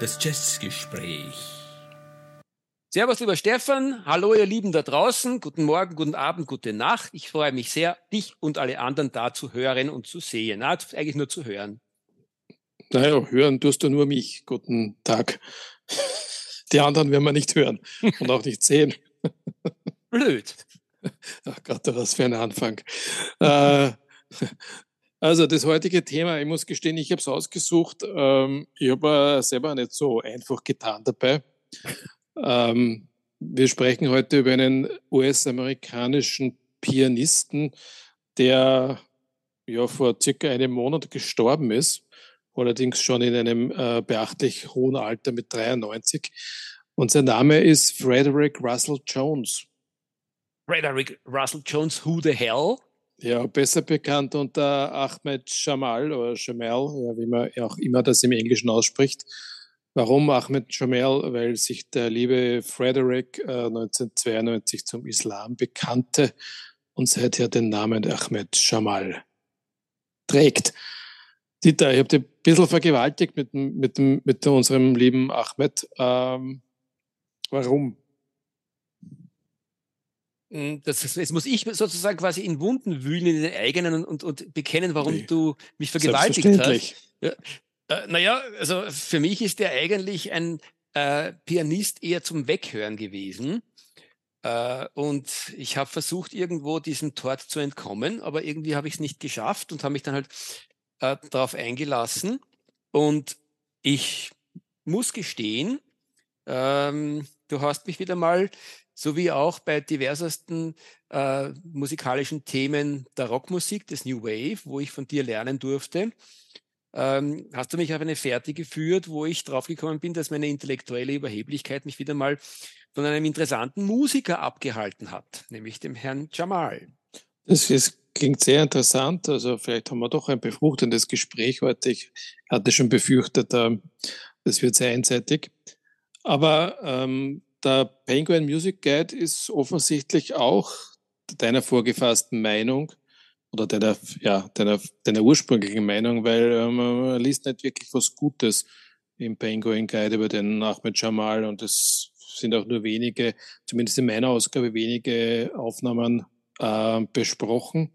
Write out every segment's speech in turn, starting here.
Das Jazzgespräch. Servus, lieber Stefan. Hallo, ihr Lieben da draußen. Guten Morgen, guten Abend, gute Nacht. Ich freue mich sehr, dich und alle anderen da zu hören und zu sehen. Na, eigentlich nur zu hören. Naja, hören tust du nur mich. Guten Tag. Die anderen werden wir nicht hören und auch nicht sehen. Blöd. Ach Gott, was für ein Anfang. Äh, also das heutige Thema, ich muss gestehen, ich habe es ausgesucht. Ähm, ich habe selber nicht so einfach getan dabei. Ähm, wir sprechen heute über einen US-amerikanischen Pianisten, der ja vor circa einem Monat gestorben ist, allerdings schon in einem äh, beachtlich hohen Alter mit 93. Und sein Name ist Frederick Russell Jones. Frederick Russell Jones, who the hell? Ja, besser bekannt unter Ahmed Jamal oder Jamal, ja, wie man auch immer das im Englischen ausspricht. Warum Ahmed Jamal? Weil sich der liebe Frederick äh, 1992 zum Islam bekannte und seither den Namen Ahmed Jamal trägt. Dieter, ich habe dich ein bisschen vergewaltigt mit, mit, mit unserem lieben Ahmed. Ähm, warum? Hm, das, jetzt muss ich sozusagen quasi in Wunden wühlen, in den eigenen und, und bekennen, warum nee. du mich vergewaltigt hast. Ja. Äh, naja, also für mich ist der eigentlich ein äh, Pianist eher zum Weghören gewesen. Äh, und ich habe versucht, irgendwo diesem Tort zu entkommen, aber irgendwie habe ich es nicht geschafft und habe mich dann halt äh, darauf eingelassen. Und ich muss gestehen, ähm, du hast mich wieder mal sowie auch bei diversesten äh, musikalischen Themen der Rockmusik, des New Wave, wo ich von dir lernen durfte. Ähm, hast du mich auf eine Fährte geführt, wo ich draufgekommen bin, dass meine intellektuelle Überheblichkeit mich wieder mal von einem interessanten Musiker abgehalten hat, nämlich dem Herrn Jamal. Das ist, klingt sehr interessant. Also vielleicht haben wir doch ein befruchtendes Gespräch heute. Ich hatte schon befürchtet, äh, das wird sehr einseitig. Aber ähm, der Penguin Music Guide ist offensichtlich auch deiner vorgefassten Meinung oder deiner, ja, deiner, deiner ursprünglichen Meinung, weil ähm, man liest nicht wirklich was Gutes im Penguin Guide über den Ahmed Jamal und es sind auch nur wenige, zumindest in meiner Ausgabe, wenige Aufnahmen äh, besprochen.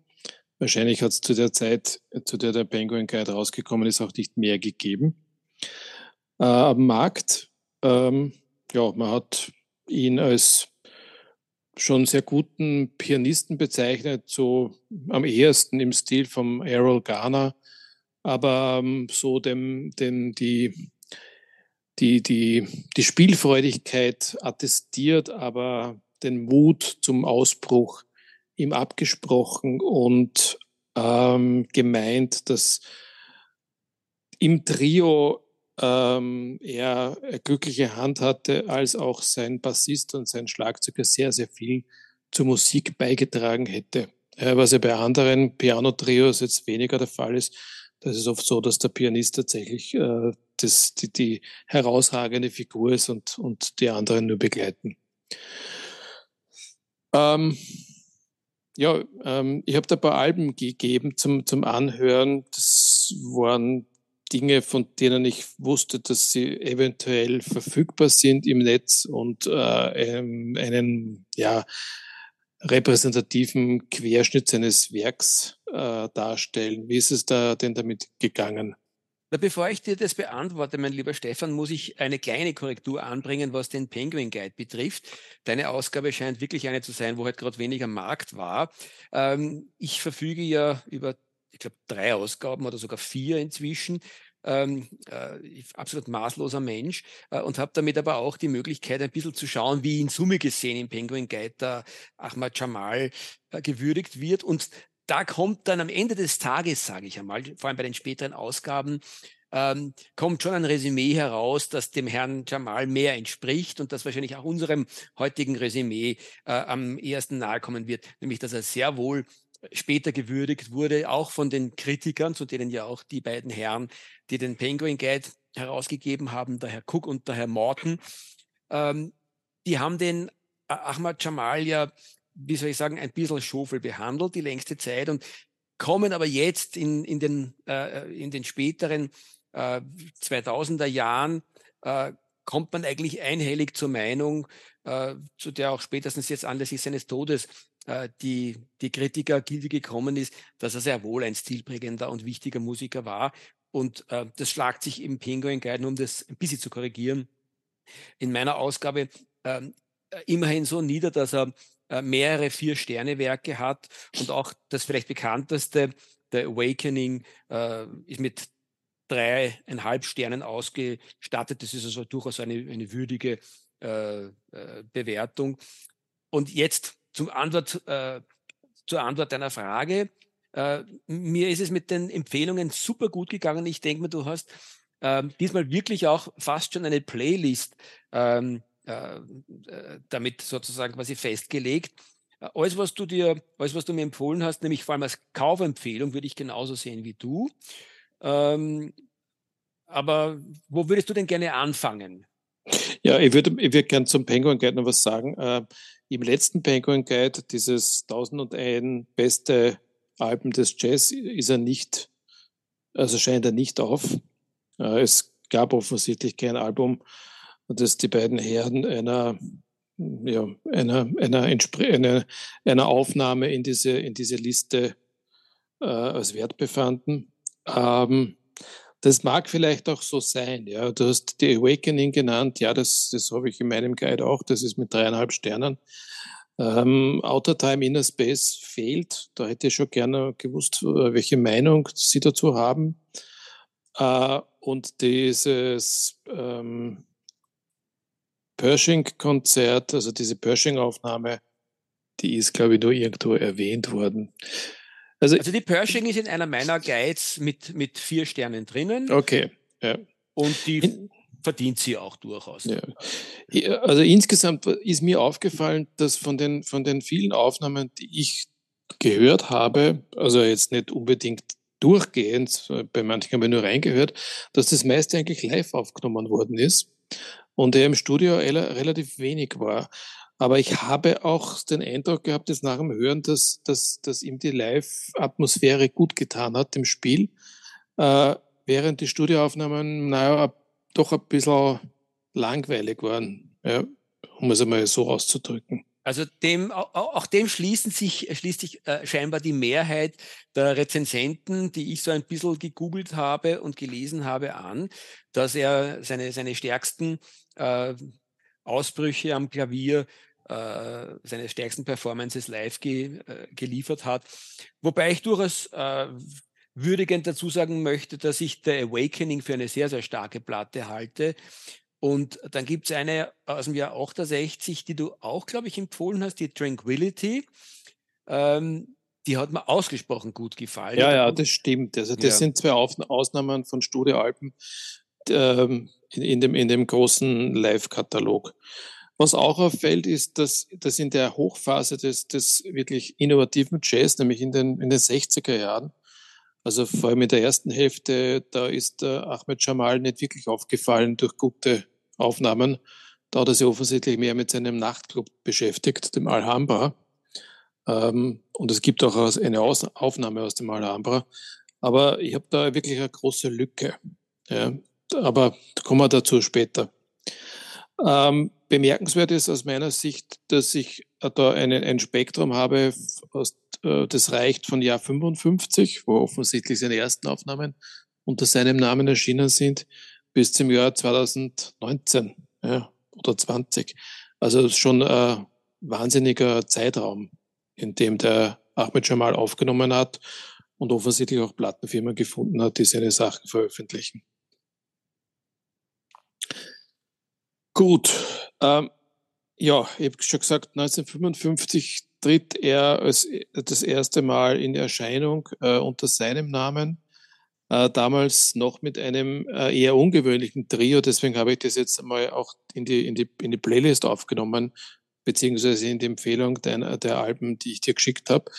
Wahrscheinlich hat es zu der Zeit, zu der der Penguin Guide rausgekommen ist, auch nicht mehr gegeben. Äh, am Markt ähm, ja, man hat ihn als schon sehr guten Pianisten bezeichnet, so am ehesten im Stil vom Errol Garner, aber ähm, so dem, dem die, die, die, die Spielfreudigkeit attestiert, aber den Mut zum Ausbruch ihm abgesprochen und ähm, gemeint, dass im Trio ähm, er glückliche Hand hatte, als auch sein Bassist und sein Schlagzeuger sehr, sehr viel zur Musik beigetragen hätte. Äh, was ja bei anderen Piano-Trios jetzt weniger der Fall ist. Das ist oft so, dass der Pianist tatsächlich äh, das, die, die herausragende Figur ist und, und die anderen nur begleiten. Ähm, ja, ähm, ich habe da ein paar Alben gegeben zum, zum Anhören. Das waren Dinge, von denen ich wusste, dass sie eventuell verfügbar sind im Netz und äh, einen ja, repräsentativen Querschnitt seines Werks äh, darstellen. Wie ist es da denn damit gegangen? Bevor ich dir das beantworte, mein lieber Stefan, muss ich eine kleine Korrektur anbringen, was den Penguin Guide betrifft. Deine Ausgabe scheint wirklich eine zu sein, wo halt gerade weniger Markt war. Ähm, ich verfüge ja über ich glaube, drei Ausgaben oder sogar vier inzwischen. Ähm, äh, absolut maßloser Mensch äh, und habe damit aber auch die Möglichkeit, ein bisschen zu schauen, wie in Summe gesehen im Penguin Guide Ahmad Jamal äh, gewürdigt wird. Und da kommt dann am Ende des Tages, sage ich einmal, vor allem bei den späteren Ausgaben, ähm, kommt schon ein Resümee heraus, das dem Herrn Jamal mehr entspricht und das wahrscheinlich auch unserem heutigen Resümee äh, am ehesten nahe kommen wird, nämlich dass er sehr wohl später gewürdigt wurde, auch von den Kritikern, zu denen ja auch die beiden Herren, die den Penguin Guide herausgegeben haben, der Herr Cook und der Herr Morton, ähm, die haben den Ahmad Jamal ja, wie soll ich sagen, ein bisschen schofel behandelt die längste Zeit und kommen aber jetzt in, in, den, äh, in den späteren äh, 2000er Jahren äh, kommt man eigentlich einhellig zur Meinung, äh, zu der auch spätestens jetzt anlässlich seines Todes äh, die, die Kritiker Gilde gekommen ist, dass er sehr wohl ein stilprägender und wichtiger Musiker war. Und äh, das schlagt sich im Penguin Guide, um das ein bisschen zu korrigieren, in meiner Ausgabe ähm, äh, immerhin so nieder, dass er äh, mehrere Vier-Sterne-Werke hat und auch das vielleicht bekannteste, The Awakening, äh, ist mit dreieinhalb Sternen ausgestattet. Das ist also durchaus eine, eine würdige äh, äh, Bewertung. Und jetzt zum Antwort, zur Antwort deiner Frage. Äh, mir ist es mit den Empfehlungen super gut gegangen. Ich denke mir, du hast ähm, diesmal wirklich auch fast schon eine Playlist ähm, äh, äh, damit sozusagen quasi festgelegt. Alles, was du dir, alles, was du mir empfohlen hast, nämlich vor allem als Kaufempfehlung, würde ich genauso sehen wie du. Ähm, aber wo würdest du denn gerne anfangen? Ja, ich würde ich würd gerne zum Penguin Guide noch was sagen. Äh, Im letzten Penguin Guide, dieses 1001 beste Alben des Jazz, ist er nicht, also scheint er nicht auf. Äh, es gab offensichtlich kein Album, das die beiden Herren einer, ja, einer, einer, einer, Aufnahme in diese, in diese Liste äh, als wert befanden. Ähm, das mag vielleicht auch so sein. Ja, du hast die Awakening genannt. Ja, das, das habe ich in meinem Guide auch. Das ist mit dreieinhalb Sternen. Ähm, Outer Time Inner Space fehlt. Da hätte ich schon gerne gewusst, äh, welche Meinung Sie dazu haben. Äh, und dieses ähm, Pershing-Konzert, also diese Pershing-Aufnahme, die ist, glaube ich, nur irgendwo erwähnt worden. Also, also die Pershing ist in einer meiner Guides mit, mit vier Sternen drinnen. Okay, ja. Und die verdient sie auch durchaus. Ja. Also insgesamt ist mir aufgefallen, dass von den, von den vielen Aufnahmen, die ich gehört habe, also jetzt nicht unbedingt durchgehend, bei manchen habe ich nur reingehört, dass das meiste eigentlich live aufgenommen worden ist und er im Studio relativ wenig war. Aber ich habe auch den Eindruck gehabt, jetzt nach dem Hören, dass, dass, dass ihm die Live-Atmosphäre gut getan hat im Spiel, äh, während die Studioaufnahmen, naja, doch ein bisschen langweilig waren, ja, um es einmal so auszudrücken. Also dem, auch dem schließen sich, schließt sich äh, scheinbar die Mehrheit der Rezensenten, die ich so ein bisschen gegoogelt habe und gelesen habe, an, dass er seine, seine stärksten äh, Ausbrüche am Klavier, äh, seine stärksten Performances live ge, äh, geliefert hat. Wobei ich durchaus äh, würdigend dazu sagen möchte, dass ich The Awakening für eine sehr, sehr starke Platte halte und dann gibt es eine aus dem Jahr 68, die du auch, glaube ich, empfohlen hast, die Tranquility. Ähm, die hat mir ausgesprochen gut gefallen. Ja, ja, das stimmt. Also das ja. sind zwei Ausnahmen von Studioalben ähm, in, in, dem, in dem großen Live-Katalog. Was auch auffällt, ist, dass, dass in der Hochphase des, des wirklich innovativen Jazz, nämlich in den, in den 60er Jahren, also vor allem in der ersten Hälfte, da ist äh, Ahmed Jamal nicht wirklich aufgefallen durch gute Aufnahmen. Da hat er sich offensichtlich mehr mit seinem Nachtclub beschäftigt, dem Alhambra. Ähm, und es gibt auch eine Aufnahme aus dem Alhambra. Aber ich habe da wirklich eine große Lücke. Ja. Aber kommen wir dazu später. Ähm, bemerkenswert ist aus meiner Sicht, dass ich da eine, ein Spektrum habe, aus, äh, das reicht von Jahr 55, wo offensichtlich seine ersten Aufnahmen unter seinem Namen erschienen sind, bis zum Jahr 2019 ja, oder 20. Also schon ein wahnsinniger Zeitraum, in dem der Ahmed Jamal aufgenommen hat und offensichtlich auch Plattenfirmen gefunden hat, die seine Sachen veröffentlichen. Gut, ähm, ja, ich habe schon gesagt, 1955 tritt er als, das erste Mal in Erscheinung äh, unter seinem Namen äh, damals noch mit einem äh, eher ungewöhnlichen Trio. Deswegen habe ich das jetzt mal auch in die, in die, in die Playlist aufgenommen, beziehungsweise in die Empfehlung der, der Alben, die ich dir geschickt habe.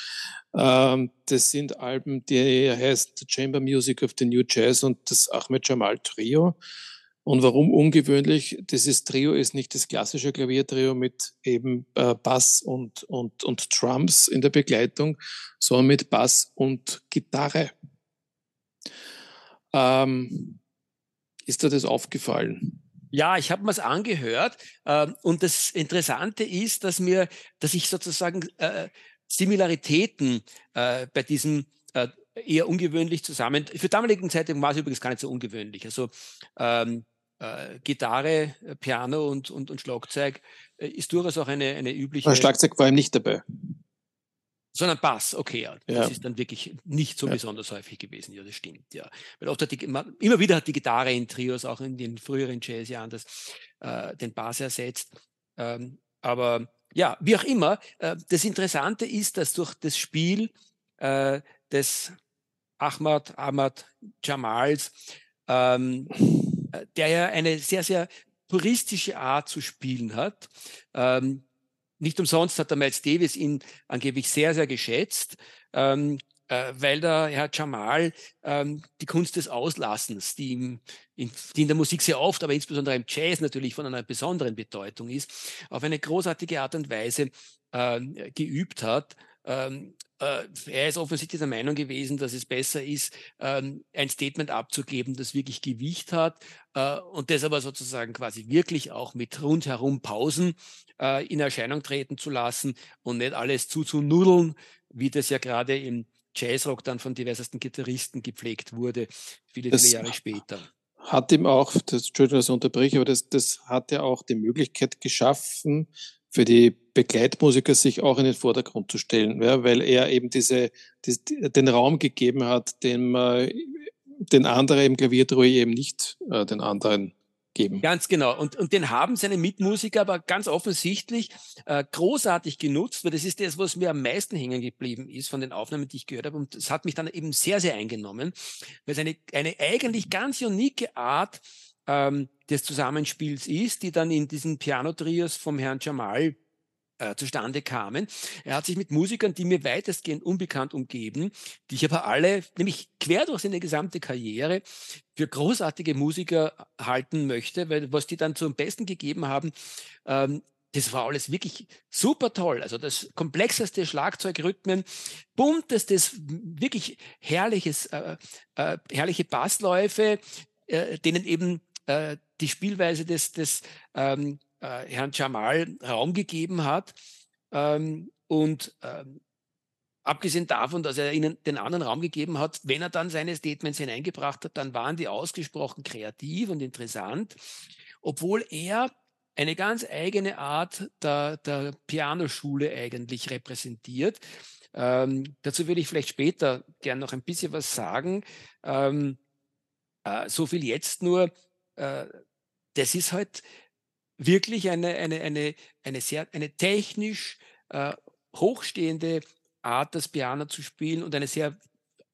Ähm, das sind Alben, die heißen The Chamber Music of the New Jazz und das Ahmed Jamal Trio. Und warum ungewöhnlich? Dieses Trio ist nicht das klassische Klaviertrio mit eben äh, Bass und, und, und Drums in der Begleitung, sondern mit Bass und Gitarre. Ähm, ist dir das aufgefallen? Ja, ich habe mir es angehört äh, und das Interessante ist, dass mir, dass ich sozusagen äh, Similaritäten äh, bei diesem äh, eher ungewöhnlich zusammen. Für damaligen Zeitpunkt war es übrigens gar nicht so ungewöhnlich. Also ähm, äh, Gitarre, äh, Piano und, und, und Schlagzeug äh, ist durchaus auch eine, eine übliche. Aber Schlagzeug war ihm nicht dabei. Sondern Bass, okay, ja. Das ja. ist dann wirklich nicht so ja. besonders häufig gewesen. Ja, das stimmt, ja. Weil oft hat die, immer, immer wieder hat die Gitarre in Trios, auch in den früheren Jazzjahren, das, äh, den Bass ersetzt. Ähm, aber ja, wie auch immer, äh, das Interessante ist, dass durch das Spiel äh, des Ahmad, Ahmad Jamals, ähm, äh, der ja eine sehr, sehr puristische Art zu spielen hat. Ähm, nicht umsonst hat der Miles Davis ihn angeblich sehr, sehr geschätzt, ähm, äh, weil der Herr Jamal ähm, die Kunst des Auslassens, die, ihm, in, die in der Musik sehr oft, aber insbesondere im Jazz natürlich von einer besonderen Bedeutung ist, auf eine großartige Art und Weise äh, geübt hat. Ähm, äh, er ist offensichtlich der Meinung gewesen, dass es besser ist, ähm, ein Statement abzugeben, das wirklich Gewicht hat äh, und das aber sozusagen quasi wirklich auch mit rundherum Pausen äh, in Erscheinung treten zu lassen und nicht alles zuzunudeln, wie das ja gerade im Jazzrock dann von diversesten Gitarristen gepflegt wurde, viele, das viele Jahre später. Hat ihm auch, das, Entschuldigung, dass ich unterbreche, aber das, das hat ja auch die Möglichkeit geschaffen, für die Begleitmusiker sich auch in den Vordergrund zu stellen, ja, weil er eben diese, die, den Raum gegeben hat, den, äh, den andere im Klaviertruhe eben nicht äh, den anderen geben. Ganz genau. Und, und den haben seine Mitmusiker aber ganz offensichtlich äh, großartig genutzt, weil das ist das, was mir am meisten hängen geblieben ist von den Aufnahmen, die ich gehört habe. Und das hat mich dann eben sehr, sehr eingenommen, weil es eine, eine eigentlich ganz unique Art ähm, des Zusammenspiels ist, die dann in diesen Piano-Trios vom Herrn Jamal äh, zustande kamen. Er hat sich mit Musikern, die mir weitestgehend unbekannt umgeben, die ich aber alle, nämlich quer durch seine gesamte Karriere, für großartige Musiker halten möchte, weil was die dann zum Besten gegeben haben, ähm, das war alles wirklich super toll. Also das komplexeste Schlagzeugrhythmen, buntestes, wirklich herrliches, äh, äh, herrliche Bassläufe, äh, denen eben äh, die Spielweise des, des ähm, äh, Herrn Jamal Raum gegeben hat. Ähm, und ähm, abgesehen davon, dass er ihnen den anderen Raum gegeben hat, wenn er dann seine Statements hineingebracht hat, dann waren die ausgesprochen kreativ und interessant, obwohl er eine ganz eigene Art der, der Pianoschule eigentlich repräsentiert. Ähm, dazu würde ich vielleicht später gern noch ein bisschen was sagen. Ähm, äh, so viel jetzt nur. Äh, das ist halt wirklich eine, eine, eine, eine sehr, eine technisch äh, hochstehende Art, das Piano zu spielen und eine sehr,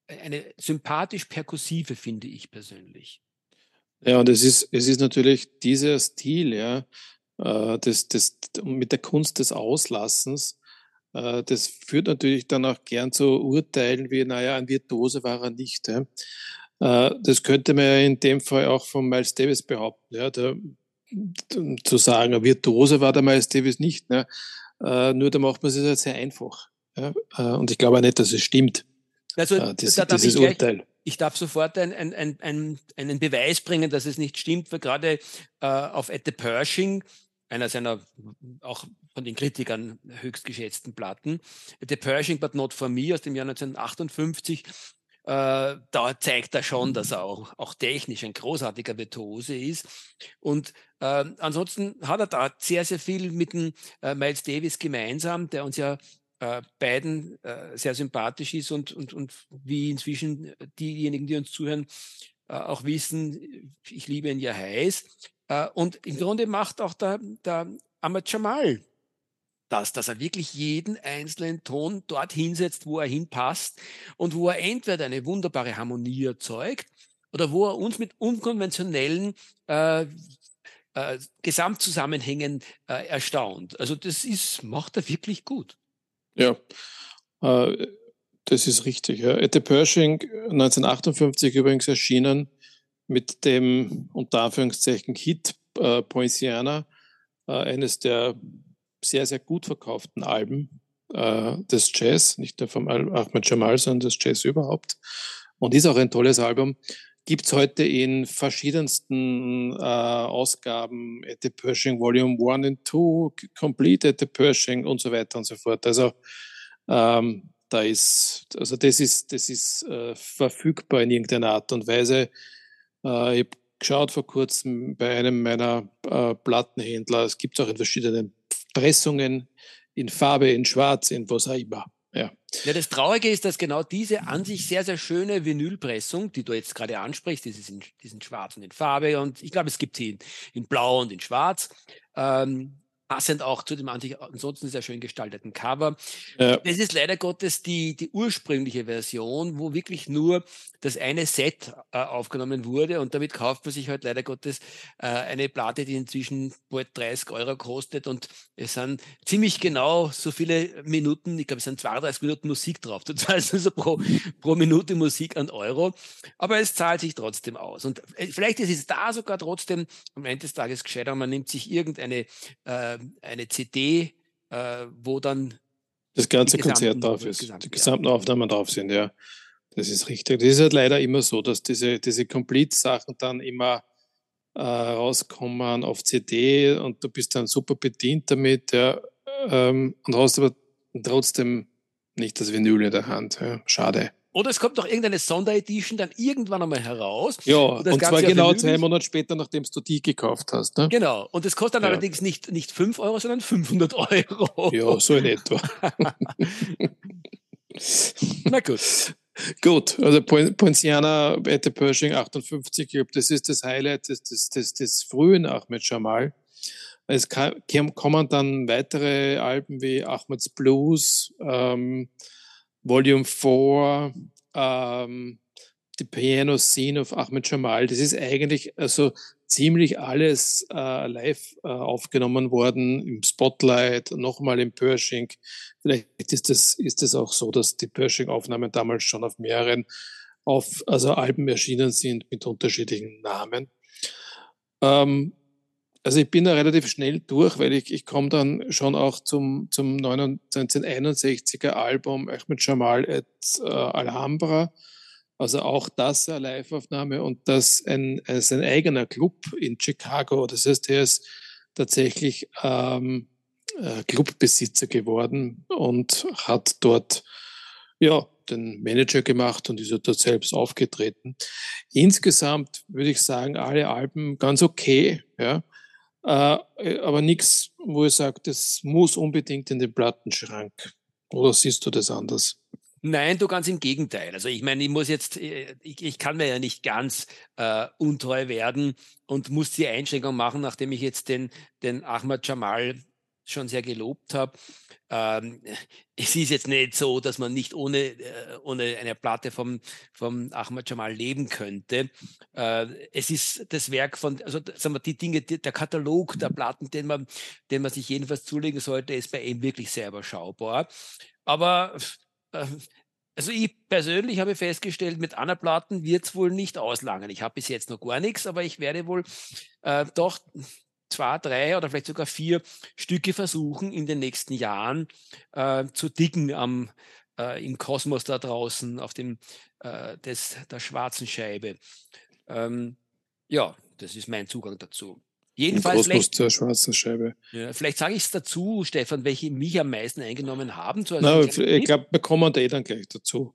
eine sympathisch perkussive, finde ich persönlich. Ja, und es ist, es ist natürlich dieser Stil, ja, äh, das, das, mit der Kunst des Auslassens, äh, das führt natürlich dann auch gern zu Urteilen wie, naja, ein Virtuose war er nicht. Ja. Äh, das könnte man ja in dem Fall auch von Miles Davis behaupten. Ja, der zu sagen, Virtuose war der Miles Davis nicht. Ne? Äh, nur da macht man es halt sehr einfach. Ja? Äh, und ich glaube auch nicht, dass es stimmt. Also äh, das, da dieses ich Urteil. Gleich, ich darf sofort ein, ein, ein, ein, einen Beweis bringen, dass es nicht stimmt, weil gerade äh, auf At the Pershing, einer seiner auch von den Kritikern höchst geschätzten Platten, At the Pershing But Not For Me aus dem Jahr 1958, äh, da zeigt er schon, dass er auch, auch technisch ein großartiger Virtuose ist. Und äh, ansonsten hat er da sehr, sehr viel mit dem äh, Miles Davis gemeinsam, der uns ja äh, beiden äh, sehr sympathisch ist und, und, und wie inzwischen diejenigen, die uns zuhören, äh, auch wissen, ich liebe ihn ja heiß. und im Grunde macht auch der, der Ahmad Jamal das, dass er wirklich jeden einzelnen Ton dort hinsetzt, wo er hinpasst und wo er entweder eine wunderbare Harmonie erzeugt oder wo er uns mit unkonventionellen äh, äh, Gesamtzusammenhängen äh, erstaunt. Also das ist, macht er wirklich gut. Ja, äh, das ist richtig. Ja. Ette Pershing, 1958 übrigens erschienen mit dem unter Anführungszeichen Hit äh, Poinciana, äh, eines der sehr, sehr gut verkauften Alben äh, des Jazz, nicht nur vom Ahmed Jamal, sondern des Jazz überhaupt. Und ist auch ein tolles Album. gibt es heute in verschiedensten äh, Ausgaben, at the Pershing Volume 1 and 2, Complete at the Pershing und so weiter und so fort. Also ähm, da ist, also das ist, das ist äh, verfügbar in irgendeiner Art und Weise. Äh, ich habe geschaut vor kurzem bei einem meiner äh, Plattenhändler, es gibt es auch in verschiedenen Pressungen, in Farbe, in Schwarz, in immer. Ja. ja, das Traurige ist, dass genau diese an sich sehr, sehr schöne Vinylpressung, die du jetzt gerade ansprichst, dieses in, diesen Schwarz und in Farbe und ich glaube, es gibt sie in, in Blau und in Schwarz, ähm, passend auch zu dem ansonsten sehr schön gestalteten Cover. Ja. Das ist leider Gottes die, die ursprüngliche Version, wo wirklich nur das eine Set äh, aufgenommen wurde und damit kauft man sich halt leider Gottes äh, eine Platte, die inzwischen bald 30 Euro kostet und es sind ziemlich genau so viele Minuten, ich glaube es sind 32 Minuten Musik drauf. Du zahlst also pro, pro Minute Musik an Euro, aber es zahlt sich trotzdem aus. Und äh, vielleicht ist es da sogar trotzdem am Ende des Tages gescheiter, man nimmt sich irgendeine äh, eine CD, äh, wo dann das ganze Konzert drauf ist, die gesamten ja. Aufnahmen drauf sind, ja. Das ist richtig. Das ist halt leider immer so, dass diese, diese Complete-Sachen dann immer äh, rauskommen auf CD und du bist dann super bedient damit, ja, ähm, und hast aber trotzdem nicht das Vinyl in der Hand. Ja. Schade. Oder es kommt noch irgendeine Sonderedition dann irgendwann einmal heraus. Ja, und, und zwar genau zwei Monate später, nachdem du die gekauft hast. Ne? Genau. Und es kostet dann ja. allerdings nicht, nicht 5 Euro, sondern 500 Euro. Ja, so in etwa. Na gut. Gut, also Poinciana at the Pershing 58, ich glaube, das ist das Highlight des, des, des, des frühen Ahmed Jamal. Es kommen dann weitere Alben wie Ahmeds Blues, ähm, Volume 4, ähm, The Piano Scene of Ahmed Jamal. Das ist eigentlich also ziemlich alles äh, live äh, aufgenommen worden im Spotlight, nochmal im Pershing. Vielleicht ist das, ist das auch so, dass die Pershing-Aufnahmen damals schon auf mehreren auf, also Alben erschienen sind mit unterschiedlichen Namen. Ähm, also ich bin da relativ schnell durch, weil ich, ich komme dann schon auch zum, zum 1961er Album Ahmed Jamal et äh, Alhambra. Also auch das eine Live-Aufnahme und das ein, sein eigener Club in Chicago. Das heißt, er ist tatsächlich ähm, äh, Clubbesitzer geworden und hat dort ja, den Manager gemacht und ist dort selbst aufgetreten. Insgesamt würde ich sagen, alle Alben ganz okay. Ja. Äh, aber nichts, wo ich sage, das muss unbedingt in den Plattenschrank. Oder siehst du das anders? Nein, du ganz im Gegenteil. Also ich meine, ich muss jetzt, äh, ich, ich kann mir ja nicht ganz äh, untreu werden und muss die Einschränkung machen, nachdem ich jetzt den, den Ahmad Jamal schon sehr gelobt habe. Ähm, es ist jetzt nicht so, dass man nicht ohne, äh, ohne eine Platte vom, vom Ahmad Jamal leben könnte. Äh, es ist das Werk von, also sagen wir, die Dinge, die, der Katalog der Platten, den man, den man sich jedenfalls zulegen sollte, ist bei ihm wirklich sehr überschaubar. Aber äh, also ich persönlich habe festgestellt, mit einer Platten wird es wohl nicht auslangen. Ich habe bis jetzt noch gar nichts, aber ich werde wohl äh, doch zwei, drei oder vielleicht sogar vier Stücke versuchen, in den nächsten Jahren äh, zu dicken am, äh, im Kosmos da draußen, auf dem äh, des, der schwarzen Scheibe. Ähm, ja, das ist mein Zugang dazu. Jedenfalls vielleicht, zur schwarzen Scheibe. Ja, vielleicht sage ich es dazu, Stefan, welche mich am meisten eingenommen haben. So Na, ich glaube, wir kommen da eh dann gleich dazu.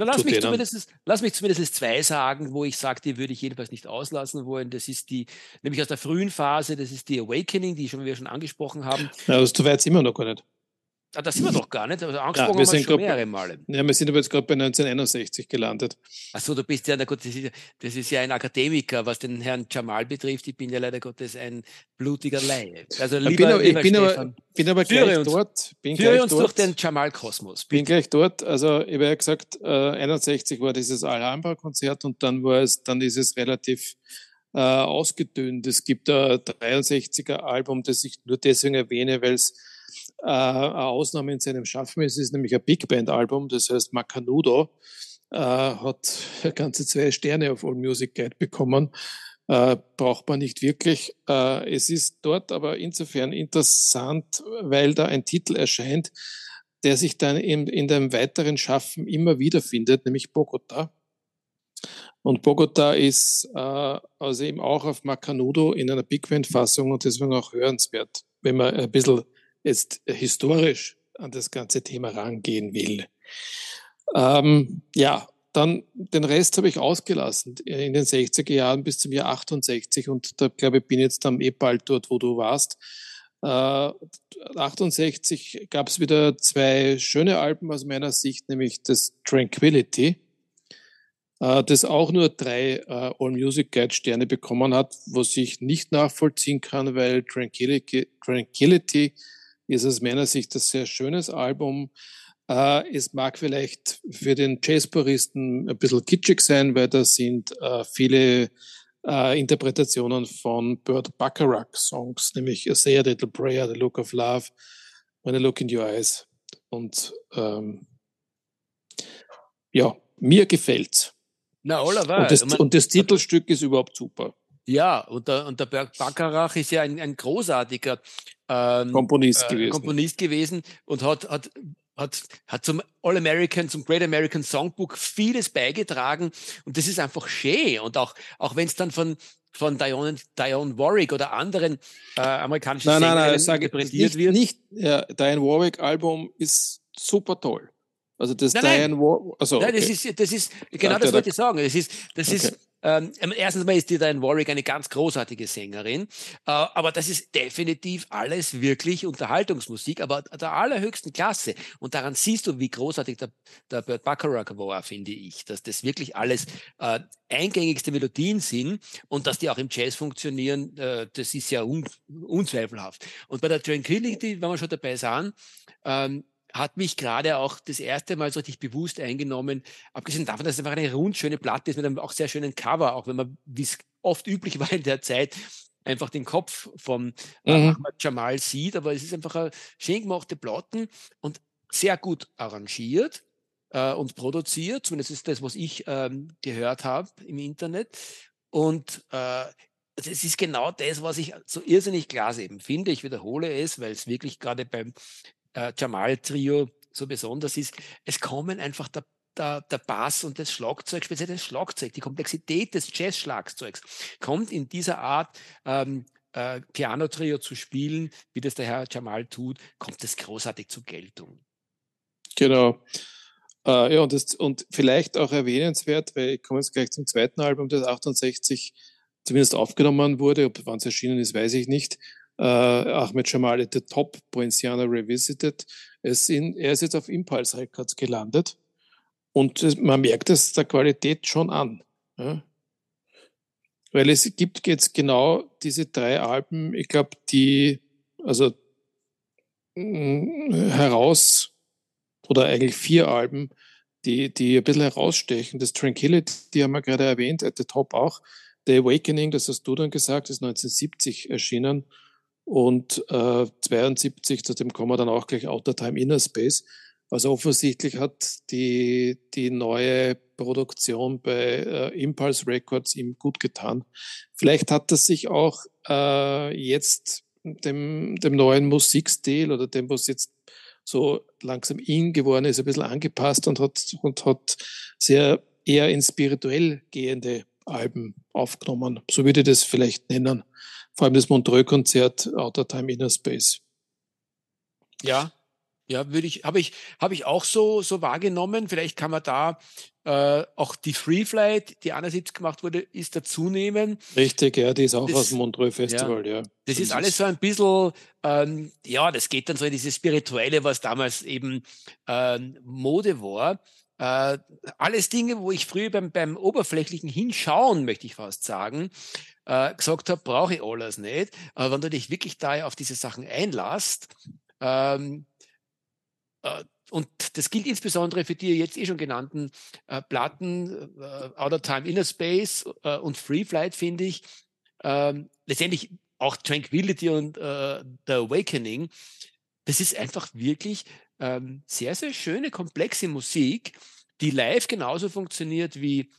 Na, lass, mich zumindest, lass mich zumindest zwei sagen, wo ich sage, die würde ich jedenfalls nicht auslassen wollen. Das ist die, nämlich aus der frühen Phase, das ist die Awakening, die schon, wir schon angesprochen haben. Ja, also du weißt immer noch gar nicht. Ah, das sind wir doch gar nicht. Also angesprochen ja, wir wir schon mehrere Male. Ja, wir sind aber jetzt gerade bei 1961 gelandet. Achso, du bist ja, na gut, das ist, das ist, ja ein Akademiker, was den Herrn Jamal betrifft. Ich bin ja leider Gottes ein blutiger Laie. Also lieber, ich bin, aber, ich bin aber, bin aber gleich uns, dort. Bin führe gleich uns dort. durch den Jamal-Kosmos. Bin gleich dort. Also, ich habe ja gesagt, äh, 61 war dieses Alhambra-Konzert und dann war es, dann ist es relativ äh, ausgedünnt. Es gibt ein 63er-Album, das ich nur deswegen erwähne, weil es äh, eine Ausnahme in seinem Schaffen ist. Es ist nämlich ein Big Band-Album, das heißt Macanudo. Äh, hat ganze zwei Sterne auf All Music Guide bekommen. Äh, braucht man nicht wirklich. Äh, es ist dort aber insofern interessant, weil da ein Titel erscheint, der sich dann in, in dem weiteren Schaffen immer wiederfindet, nämlich Bogota. Und Bogota ist äh, also eben auch auf Macanudo in einer Big Band-Fassung und deswegen auch hörenswert, wenn man ein bisschen jetzt historisch an das ganze Thema rangehen will. Ähm, ja, dann den Rest habe ich ausgelassen in den 60er Jahren bis zum Jahr 68 und da glaube ich, bin jetzt am eh bald dort, wo du warst. Äh, 68 gab es wieder zwei schöne Alben aus meiner Sicht, nämlich das Tranquility, äh, das auch nur drei äh, All Music Guide Sterne bekommen hat, was ich nicht nachvollziehen kann, weil Tranquility, Tranquility ist aus meiner Sicht ein sehr schönes Album. Äh, es mag vielleicht für den Jazzpuristen ein bisschen kitschig sein, weil da sind äh, viele äh, Interpretationen von Burt Bacharach Songs, nämlich A Say a Little Prayer, The Look of Love, When I Look in Your Eyes. Und ähm, ja, mir gefällt's. Na, Oliver, und, das, und das Titelstück ist überhaupt super. Ja, und der, und der Bert Bacharach ist ja ein, ein großartiger ähm, Komponist, äh, gewesen. Komponist gewesen und hat, hat, hat, hat zum All-American, zum Great American Songbook vieles beigetragen und das ist einfach schön. Und auch, auch wenn es dann von, von Dionne, Dionne Warwick oder anderen äh, amerikanischen nein, nein, nein, sage, interpretiert nicht, wird. Nicht, ja, Dionne Warwick Album ist super toll. Also das nein, Diane War. Also, nein, okay. das ist, das ist genau das wollte ich sagen. Das ist, das okay. ist ähm, erstens mal ist die Diane Warwick eine ganz großartige Sängerin, äh, aber das ist definitiv alles wirklich Unterhaltungsmusik, aber der allerhöchsten Klasse. Und daran siehst du, wie großartig der, der Burt Bacharach war, finde ich, dass das wirklich alles äh, eingängigste Melodien sind und dass die auch im Jazz funktionieren, äh, das ist ja un, unzweifelhaft. Und bei der Tranquility, wenn wir schon dabei sind, ähm, hat mich gerade auch das erste Mal so richtig bewusst eingenommen, abgesehen davon, dass es einfach eine rundschöne Platte ist mit einem auch sehr schönen Cover, auch wenn man, wie es oft üblich war in der Zeit, einfach den Kopf vom äh, mhm. Ahmad Jamal sieht, aber es ist einfach eine schön gemachte Platten und sehr gut arrangiert äh, und produziert, zumindest ist das, was ich ähm, gehört habe im Internet. Und äh, es ist genau das, was ich so irrsinnig klar eben finde. Ich wiederhole es, weil es wirklich gerade beim äh, Jamal-Trio so besonders ist, es kommen einfach der, der, der Bass und das Schlagzeug, speziell das Schlagzeug, die Komplexität des Jazz-Schlagzeugs kommt in dieser Art ähm, äh, Piano-Trio zu spielen, wie das der Herr Jamal tut, kommt es großartig zur Geltung. Genau. Äh, ja, und, das, und vielleicht auch erwähnenswert, weil ich komme jetzt gleich zum zweiten Album, das 68 zumindest aufgenommen wurde, ob wann es erschienen ist, weiß ich nicht äh, Ahmed Jamal at the Top, Poinciana Revisited. Es sind, er ist jetzt auf Impulse Records gelandet und man merkt es der Qualität schon an. Ja? Weil es gibt jetzt genau diese drei Alben, ich glaube, die also mh, heraus oder eigentlich vier Alben, die, die ein bisschen herausstechen. Das Tranquility, die haben wir gerade erwähnt, at the top auch. The Awakening, das hast du dann gesagt, ist 1970 erschienen. Und äh, 72, zu dem kommen wir dann auch gleich Outer Time Inner Space. Also offensichtlich hat die, die neue Produktion bei äh, Impulse Records ihm gut getan. Vielleicht hat er sich auch äh, jetzt dem, dem neuen Musikstil oder dem, was jetzt so langsam in geworden ist, ein bisschen angepasst und hat, und hat sehr eher in spirituell gehende Alben aufgenommen. So würde ich das vielleicht nennen vor allem das Montreux-Konzert Outer Time Inner Space. Ja, ja, würde ich, habe ich, habe ich auch so, so wahrgenommen. Vielleicht kann man da äh, auch die Free Flight, die 71 gemacht wurde, ist dazu nehmen. Richtig, ja, die ist auch das, aus dem Montreux Festival, ja. ja. Das, ist alles so ein bisschen, ähm, ja, das geht dann so in dieses Spirituelle, was damals eben ähm, Mode war. Äh, alles Dinge, wo ich früher beim, beim oberflächlichen Hinschauen, möchte ich fast sagen, äh, gesagt habe, brauche ich alles nicht. Aber wenn du dich wirklich da auf diese Sachen einlasst, ähm, äh, und das gilt insbesondere für die jetzt eh schon genannten äh, Platten, äh, Outer Time Inner Space äh, und Free Flight, finde ich, ähm, letztendlich auch Tranquility und äh, The Awakening, das ist einfach wirklich ähm, sehr, sehr schöne, komplexe Musik, die live genauso funktioniert wie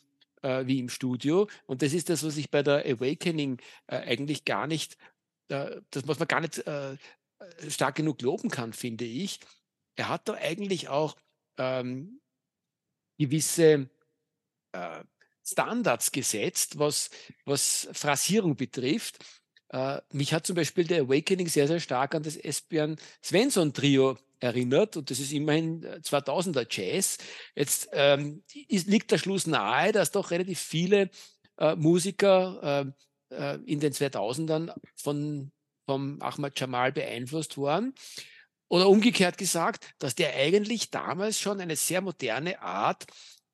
äh, wie im Studio. Und das ist das, was ich bei der Awakening äh, eigentlich gar nicht, äh, das, was man gar nicht äh, stark genug loben kann, finde ich. Er hat da eigentlich auch ähm, gewisse äh, Standards gesetzt, was, was Phrasierung betrifft. Äh, mich hat zum Beispiel der Awakening sehr, sehr stark an das Esbjörn Svensson Trio erinnert und das ist immerhin 2000er Jazz. Jetzt ähm, ist, liegt der Schluss nahe, dass doch relativ viele äh, Musiker äh, äh in den 2000ern von, vom Ahmad Jamal beeinflusst waren. Oder umgekehrt gesagt, dass der eigentlich damals schon eine sehr moderne Art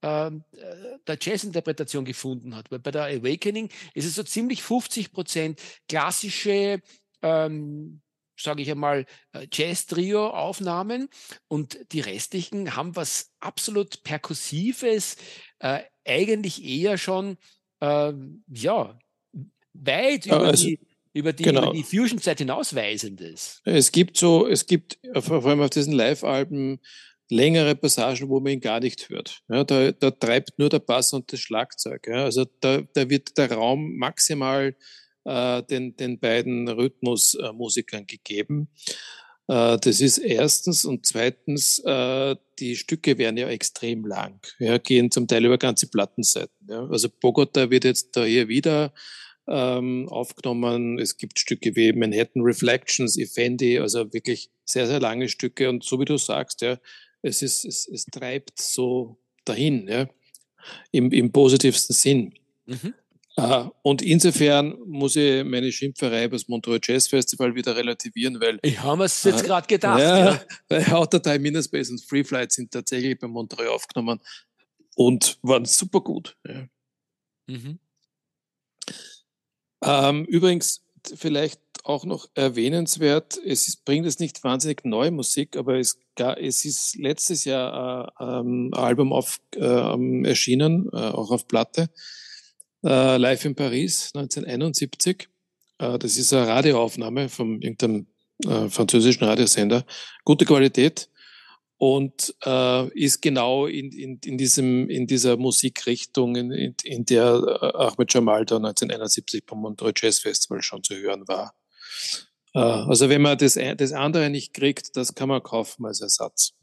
ähm, äh, der Jazz-Interpretation gefunden hat. Weil bei der Awakening ist es so ziemlich 50 Prozent klassische ähm, sage ich einmal, äh, Jazz-Trio-Aufnahmen und die restlichen haben was absolut Perkussives, äh, eigentlich eher schon, äh, ja, weit über also, die, über die, genau. die Fusion-Zeit hinausweisendes. Es gibt so, es gibt vor allem auf diesen Live-Alben längere Passagen, wo man ihn gar nicht hört. Ja, da, da treibt nur der Bass und das Schlagzeug. Ja. Also da, da wird der Raum maximal äh, den, den beiden Rhythmusmusikern gegeben. Äh, das ist erstens und zweitens, äh, die Stücke werden ja extrem lang, ja, gehen zum Teil über ganze Plattenseiten. Ja. Also Bogota wird jetzt da hier wieder ähm, aufgenommen. Es gibt Stücke wie Manhattan Reflections, Effendi, also wirklich sehr, sehr lange Stücke. Und so wie du sagst, ja, es, ist, es, es treibt so dahin, ja, im, im positivsten Sinn. Mhm. Und insofern muss ich meine Schimpferei über das Montreux Jazz Festival wieder relativieren, weil. Ich habe es jetzt uh, gerade gedacht. Ja, ja. weil Hautdatei Minuspace und Free Flight sind tatsächlich bei Montreux aufgenommen und waren super gut. Ja. Mhm. Ähm, übrigens, vielleicht auch noch erwähnenswert, es ist, bringt es nicht wahnsinnig neue Musik, aber es, es ist letztes Jahr äh, ähm, ein Album auf, äh, erschienen, äh, auch auf Platte äh, live in Paris 1971. Äh, das ist eine Radioaufnahme von irgendeinem äh, französischen Radiosender. Gute Qualität und äh, ist genau in, in, in, diesem, in dieser Musikrichtung, in, in, in der äh, Ahmed Jamal da 1971 beim Montreux Jazz Festival schon zu hören war. Äh, also wenn man das, das andere nicht kriegt, das kann man kaufen als Ersatz.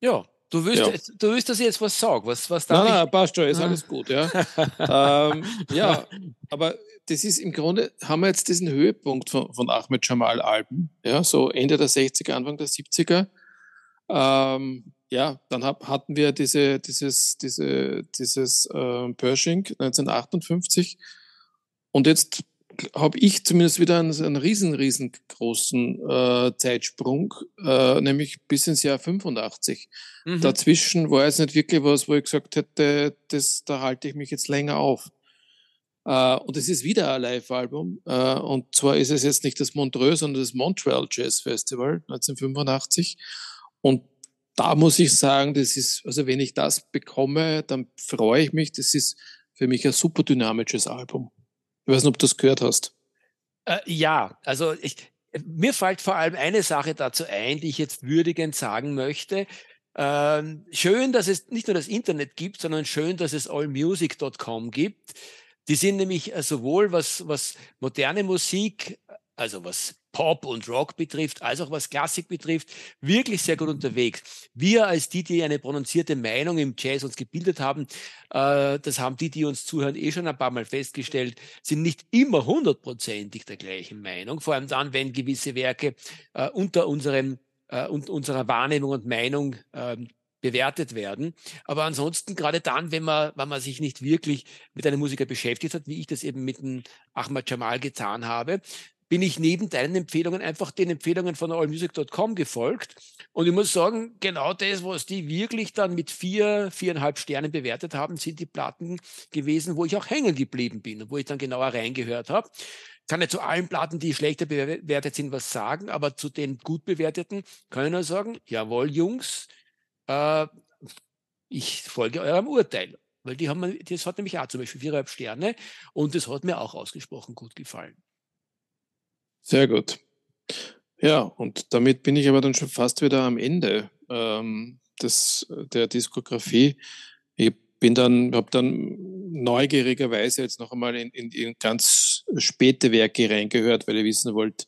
Ja, du willst, ja. du willst, dass ich jetzt was sage. Was, was nein, nein, passt schon, ist ah. alles gut. Ja. ähm, ja, aber das ist im Grunde, haben wir jetzt diesen Höhepunkt von, von Ahmed Jamal Alben, ja, so Ende der 60er, Anfang der 70er. Ähm, ja, dann hab, hatten wir diese, dieses, diese, dieses äh, Pershing 1958 und jetzt habe ich zumindest wieder einen, einen riesen, riesengroßen äh, Zeitsprung, äh, nämlich bis ins Jahr 85. Mhm. Dazwischen war jetzt nicht wirklich was, wo ich gesagt hätte, das, da halte ich mich jetzt länger auf. Äh, und es ist wieder ein Live-Album. Äh, und zwar ist es jetzt nicht das Montreux, sondern das Montreal Jazz Festival 1985. Und da muss ich sagen, das ist, also wenn ich das bekomme, dann freue ich mich. Das ist für mich ein super dynamisches Album. Ich weiß nicht, ob du das gehört hast. Äh, ja, also ich, mir fällt vor allem eine Sache dazu ein, die ich jetzt würdigend sagen möchte. Ähm, schön, dass es nicht nur das Internet gibt, sondern schön, dass es allmusic.com gibt. Die sind nämlich äh, sowohl was, was moderne Musik, also was Pop und Rock betrifft, als auch was Klassik betrifft, wirklich sehr gut unterwegs. Wir als die, die eine prononzierte Meinung im Jazz uns gebildet haben, äh, das haben die, die uns zuhören, eh schon ein paar Mal festgestellt, sind nicht immer hundertprozentig der gleichen Meinung. Vor allem dann, wenn gewisse Werke äh, unter unserem äh, und unserer Wahrnehmung und Meinung ähm, bewertet werden. Aber ansonsten, gerade dann, wenn man, wenn man sich nicht wirklich mit einem Musiker beschäftigt hat, wie ich das eben mit dem Ahmad Jamal getan habe, bin ich neben deinen Empfehlungen einfach den Empfehlungen von allmusic.com gefolgt. Und ich muss sagen, genau das, was die wirklich dann mit vier, viereinhalb Sternen bewertet haben, sind die Platten gewesen, wo ich auch hängen geblieben bin und wo ich dann genauer reingehört habe. Kann ja zu allen Platten, die schlechter bewertet sind, was sagen, aber zu den gut bewerteten kann ich nur sagen, jawohl, Jungs, äh, ich folge eurem Urteil. Weil die haben, das hat nämlich auch zum Beispiel viereinhalb Sterne und das hat mir auch ausgesprochen gut gefallen. Sehr gut. Ja, und damit bin ich aber dann schon fast wieder am Ende ähm, des, der Diskografie. Ich bin dann, habe dann neugierigerweise jetzt noch einmal in, in, in ganz späte Werke reingehört, weil ich wissen wollte,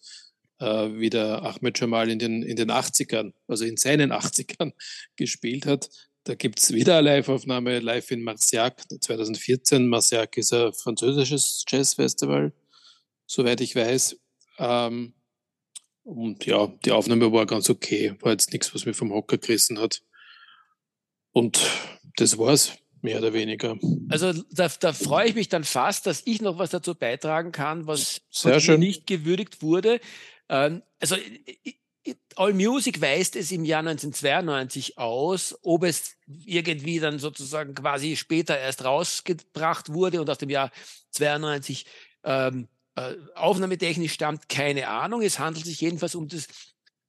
äh, wie der Ahmed Jamal in den, in den 80ern, also in seinen 80ern gespielt hat. Da gibt es wieder eine Live-Aufnahme, live in Marciac 2014. Marciac ist ein französisches Jazzfestival, soweit ich weiß. Ähm, und ja, die Aufnahme war ganz okay. War jetzt nichts, was mich vom Hocker gerissen hat. Und das war's, mehr oder weniger. Also da, da freue ich mich dann fast, dass ich noch was dazu beitragen kann, was nicht gewürdigt wurde. Ähm, also All Music weist es im Jahr 1992 aus, ob es irgendwie dann sozusagen quasi später erst rausgebracht wurde und aus dem Jahr 92 ähm, äh, aufnahmetechnisch stammt, keine Ahnung. Es handelt sich jedenfalls um das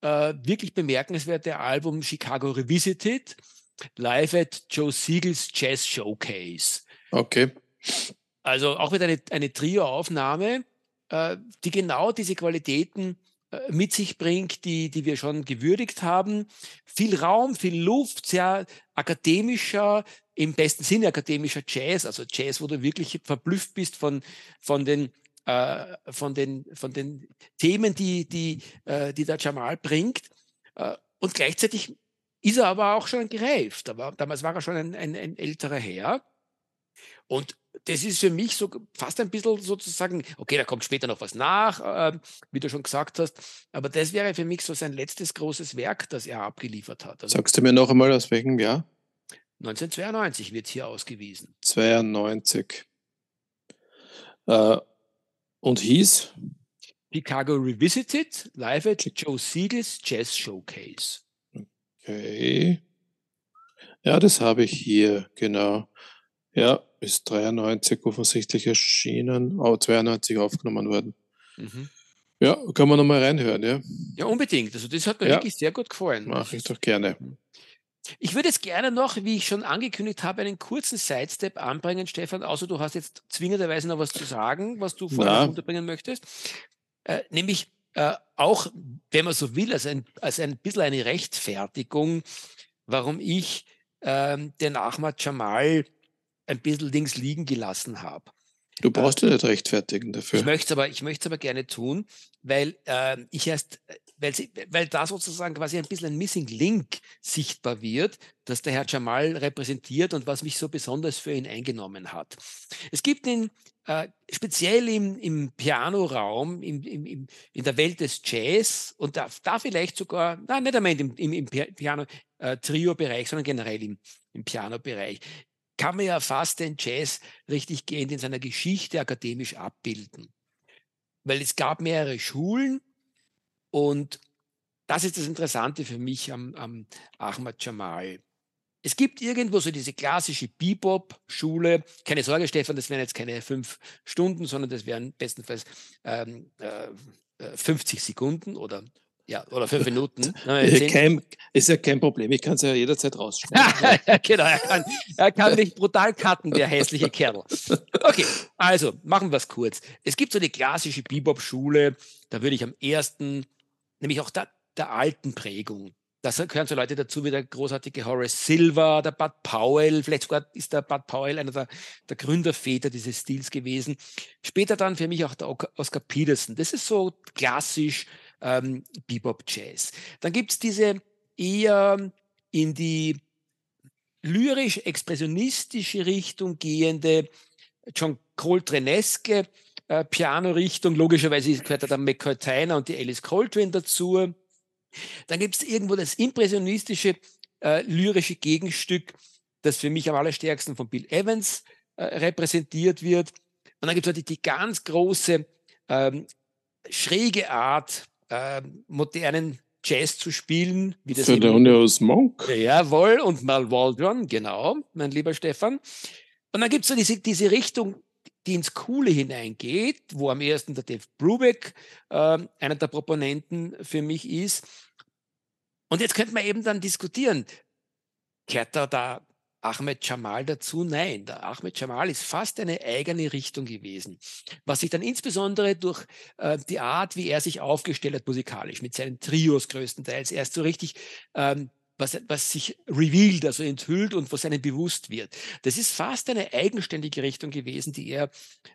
äh, wirklich bemerkenswerte Album Chicago Revisited, live at Joe Siegels Jazz Showcase. Okay. Also auch wieder eine, eine Trio-Aufnahme, äh, die genau diese Qualitäten äh, mit sich bringt, die, die wir schon gewürdigt haben. Viel Raum, viel Luft, sehr akademischer, im besten Sinne akademischer Jazz, also Jazz, wo du wirklich verblüfft bist von, von den äh, von, den, von den Themen, die, die, äh, die der Jamal bringt. Äh, und gleichzeitig ist er aber auch schon gereift. Aber damals war er schon ein, ein, ein älterer Herr. Und das ist für mich so fast ein bisschen sozusagen, okay, da kommt später noch was nach, äh, wie du schon gesagt hast, aber das wäre für mich so sein letztes großes Werk, das er abgeliefert hat. Also Sagst du mir noch einmal, aus welchem Jahr? 1992 wird hier ausgewiesen. 92. Äh, und hieß? Chicago Revisited, live at Joe Siegels Jazz Showcase. Okay. Ja, das habe ich hier, genau. Ja, ist 93 offensichtlich erschienen, auch 92 aufgenommen worden. Mhm. Ja, kann man nochmal reinhören, ja? Ja, unbedingt. Also das hat mir ja. wirklich sehr gut gefallen. Mache ich doch gerne. Ich würde jetzt gerne noch, wie ich schon angekündigt habe, einen kurzen Sidestep anbringen, Stefan, außer du hast jetzt zwingenderweise noch was zu sagen, was du vorher unterbringen möchtest. Äh, nämlich äh, auch, wenn man so will, als ein, als ein bisschen eine Rechtfertigung, warum ich ähm, den Ahmad Jamal ein bisschen links liegen gelassen habe. Du brauchst äh, ja nicht rechtfertigen dafür. Ich möchte es aber, ich möchte aber gerne tun, weil äh, ich erst, weil, sie, weil da sozusagen quasi ein bisschen ein Missing Link sichtbar wird, dass der Herr Jamal repräsentiert und was mich so besonders für ihn eingenommen hat. Es gibt ihn äh, speziell im, im Pianoraum, im, im, im, in der Welt des Jazz und da, da vielleicht sogar, nein, nicht einmal im, im, im Piano-Trio-Bereich, äh, sondern generell im, im Piano-Bereich kann man ja fast den Jazz richtig gehend in seiner Geschichte akademisch abbilden. Weil es gab mehrere Schulen und das ist das Interessante für mich am, am Ahmad Jamal. Es gibt irgendwo so diese klassische Bebop-Schule. Keine Sorge, Stefan, das wären jetzt keine fünf Stunden, sondern das wären bestenfalls ähm, äh, 50 äh, Sekunden oder ja, oder fünf Minuten. kein, ist ja kein Problem, ich kann es ja jederzeit rausschneiden. genau, er kann, er kann mich brutal cutten, der hässliche Kerl. Okay, also machen wir es kurz. Es gibt so eine klassische Bebop-Schule, da würde ich am ersten, nämlich auch der, der alten Prägung, da gehören so Leute dazu wie der großartige Horace Silver, der Bud Powell, vielleicht sogar ist der Bud Powell einer der, der Gründerväter dieses Stils gewesen. Später dann für mich auch der Oscar Peterson. Das ist so klassisch ähm, Bebop Jazz. Dann gibt es diese eher in die lyrisch-expressionistische Richtung gehende John Coltraneske äh, Piano-Richtung. Logischerweise gehört da der McCoy Tyner und die Alice Coltrane dazu. Dann gibt es irgendwo das impressionistische äh, lyrische Gegenstück, das für mich am allerstärksten von Bill Evans äh, repräsentiert wird. Und dann gibt es die, die ganz große, ähm, schräge Art äh, modernen Jazz zu spielen. Wie das Thelonious Monk. Jawohl, und Mal Waldron, genau, mein lieber Stefan. Und dann gibt es so diese, diese Richtung, die ins Coole hineingeht, wo am ersten der Dave Brubeck äh, einer der Proponenten für mich ist. Und jetzt könnte man eben dann diskutieren, kehrt da, da Ahmed Jamal dazu? Nein, der Ahmed Jamal ist fast eine eigene Richtung gewesen, was sich dann insbesondere durch äh, die Art, wie er sich aufgestellt hat musikalisch, mit seinen Trios größtenteils, erst so richtig ähm, was, was sich revealed, also enthüllt und was einem bewusst wird. Das ist fast eine eigenständige Richtung gewesen, die er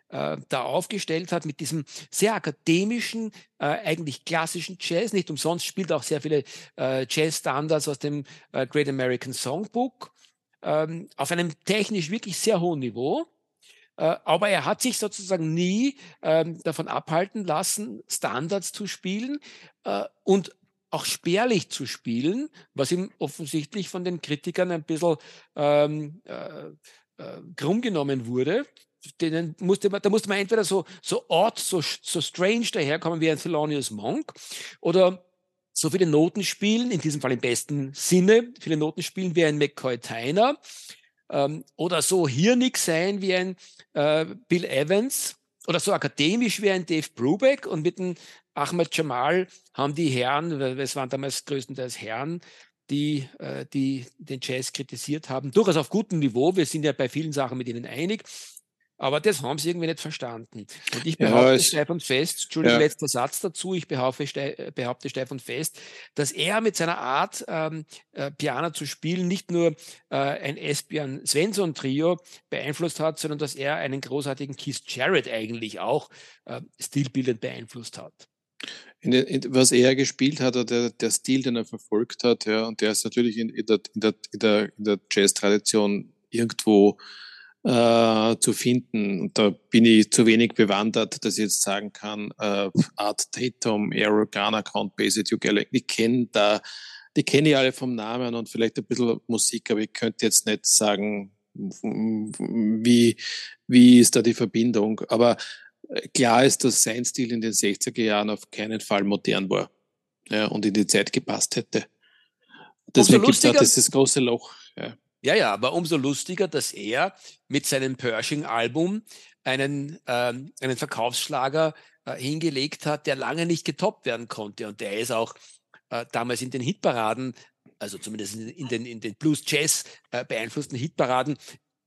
äh, da aufgestellt hat mit diesem sehr akademischen, äh, eigentlich klassischen Jazz. Nicht umsonst spielt auch sehr viele äh, Jazz-Standards aus dem äh, Great American Songbook ähm, auf einem technisch wirklich sehr hohen Niveau. Äh, aber er hat sich sozusagen nie ähm, davon abhalten lassen, Standards zu spielen äh, und auch spärlich zu spielen, was ihm offensichtlich von den Kritikern ein bisschen ähm, äh, äh, krumm genommen wurde. Denen musste man, da musste man entweder so, so odd, so, so strange daherkommen wie ein Thelonious Monk oder so viele Noten spielen, in diesem Fall im besten Sinne, viele Noten spielen wie ein McCoy Tyner ähm, oder so hirnig sein wie ein äh, Bill Evans oder so akademisch wie ein Dave Brubeck und mit dem Ahmed Jamal haben die Herren, es waren damals größtenteils Herren, die, äh, die den Jazz kritisiert haben, durchaus auf gutem Niveau. Wir sind ja bei vielen Sachen mit ihnen einig. Aber das haben sie irgendwie nicht verstanden. Und ich behaupte ja, Stefan Fest, Entschuldigung, ja. letzter Satz dazu, ich behaupte, behaupte Stefan Fest, dass er mit seiner Art, ähm, äh, Piano zu spielen, nicht nur äh, ein Espian Svensson Trio beeinflusst hat, sondern dass er einen großartigen Keith Jarrett eigentlich auch äh, stilbildend beeinflusst hat. In, in, was er gespielt hat, der, der Stil, den er verfolgt hat, ja, und der ist natürlich in, in der, der, der, der Jazz-Tradition irgendwo äh, zu finden. Und da bin ich zu wenig bewandert, dass ich jetzt sagen kann, äh, Art Tatum, Aero Ghana, Count Basie, Duke Ellington, ich kenne da, die kenne ich alle vom Namen und vielleicht ein bisschen Musik, aber ich könnte jetzt nicht sagen, wie, wie ist da die Verbindung. Aber klar ist, dass sein Stil in den 60er Jahren auf keinen Fall modern war ja, und in die Zeit gepasst hätte. Deswegen gibt es auch dieses große Loch. Ja. ja, ja, aber umso lustiger, dass er mit seinem Pershing-Album einen, ähm, einen Verkaufsschlager äh, hingelegt hat, der lange nicht getoppt werden konnte. Und der ist auch äh, damals in den Hitparaden, also zumindest in den, in den Blues-Jazz äh, beeinflussten Hitparaden,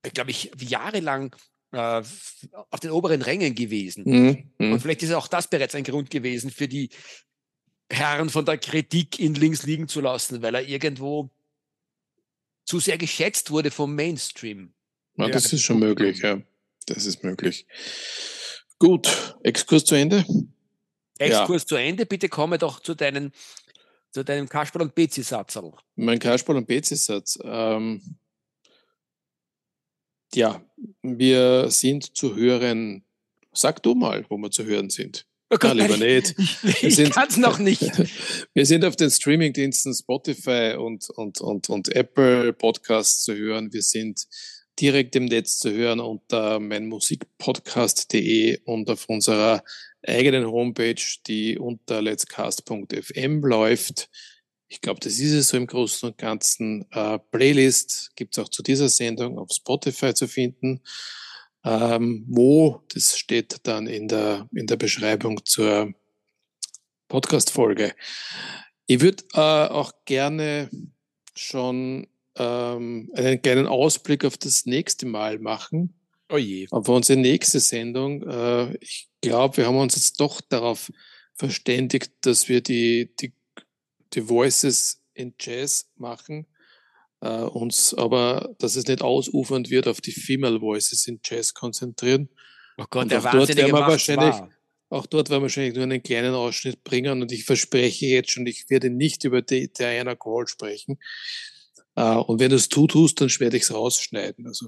äh, glaube ich, jahrelang äh, auf den oberen Rängen gewesen. Mhm. Und mhm. vielleicht ist auch das bereits ein Grund gewesen für die Herren von der Kritik ihn links liegen zu lassen, weil er irgendwo zu sehr geschätzt wurde vom Mainstream. Ja, das ist schon möglich, ja. Das ist möglich. Gut, Exkurs zu Ende. Exkurs ja. zu Ende. Bitte komme doch zu, deinen, zu deinem Kasperl- und Bezi-Satz. Mein Kasperl- und Bezi-Satz. Ähm, ja, wir sind zu hören. Sag du mal, wo wir zu hören sind. Oh Gott, Na, lieber nicht. Ich, ich, ich kann es noch nicht. wir sind auf den Streamingdiensten Spotify und, und, und, und Apple Podcasts zu hören. Wir sind direkt im Netz zu hören unter meinmusikpodcast.de und auf unserer eigenen Homepage, die unter letscast.fm läuft. Ich glaube, das ist es so im Großen und Ganzen. Äh, Playlist gibt es auch zu dieser Sendung auf Spotify zu finden. Ähm, Mo, das steht dann in der, in der Beschreibung zur Podcast-Folge. Ich würde äh, auch gerne schon ähm, einen kleinen Ausblick auf das nächste Mal machen. Oh je. Auf unsere nächste Sendung. Äh, ich glaube, wir haben uns jetzt doch darauf verständigt, dass wir die, die die Voices in Jazz machen, äh, uns aber, dass es nicht ausufernd wird, auf die Female Voices in Jazz konzentrieren. Oh Gott, und der auch dort werden wir wahrscheinlich, war. auch dort werden wir wahrscheinlich nur einen kleinen Ausschnitt bringen und ich verspreche jetzt schon, ich werde nicht über die Diana Call sprechen. Uh, und wenn du es tust, dann werde ich es rausschneiden. Also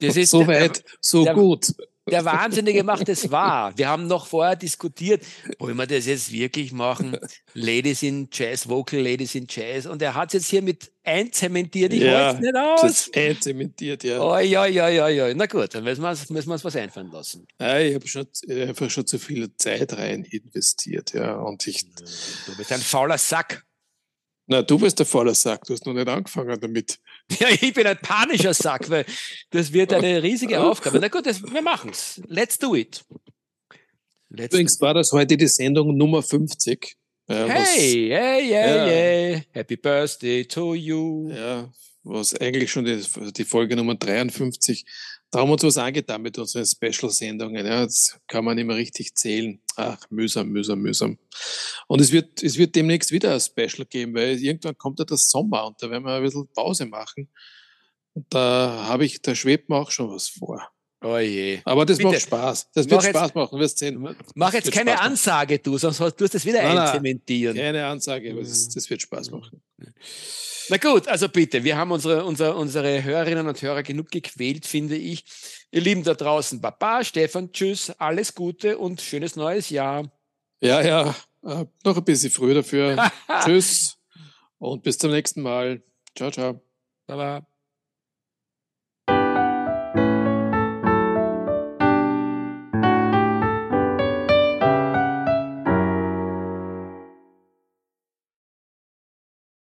das ist so weit, so der, gut der Wahnsinnige macht es wahr. Wir haben noch vorher diskutiert, wollen wir das jetzt wirklich machen? Ladies in Jazz, Vocal Ladies in Jazz. Und er hat es jetzt hier mit einzementiert. Ich ja, es nicht aus. Das einzementiert, ja. Oh, ja, ja, ja, ja. Na gut, dann müssen wir, müssen wir uns was einfallen lassen. Ja, ich habe schon einfach schon zu viel Zeit rein investiert, ja. Und ich. Du bist ein fauler Sack. Na, du bist der fauler Sack. Du hast noch nicht angefangen damit. Ja, ich bin ein panischer Sack, weil das wird eine riesige Aufgabe. Na gut, das, wir machen's. Let's do it. Let's Übrigens war das heute die Sendung Nummer 50. Ja, hey, was, hey, hey, ja, hey. Happy Birthday to you. Ja, was eigentlich schon die, die Folge Nummer 53 da haben wir uns was angetan mit unseren Special-Sendungen. Ja, das kann man nicht mehr richtig zählen. Ach, mühsam, mühsam, mühsam. Und es wird, es wird demnächst wieder ein Special geben, weil irgendwann kommt ja das Sommer und da werden wir ein bisschen Pause machen. Und da habe ich, da schwebt mir auch schon was vor. Oh je. Aber das Bitte. macht Spaß. Das wird Spaß machen, wirst sehen. Mach jetzt keine Spaß Ansage, du, sonst tust du das wieder nein, einzementieren. Keine Ansage, aber das, das wird Spaß machen. Na gut, also bitte, wir haben unsere, unsere, unsere Hörerinnen und Hörer genug gequält, finde ich. Ihr Lieben da draußen, Baba, Stefan, tschüss, alles Gute und schönes neues Jahr. Ja, ja, äh, noch ein bisschen früh dafür. tschüss und bis zum nächsten Mal. Ciao, ciao. Baba.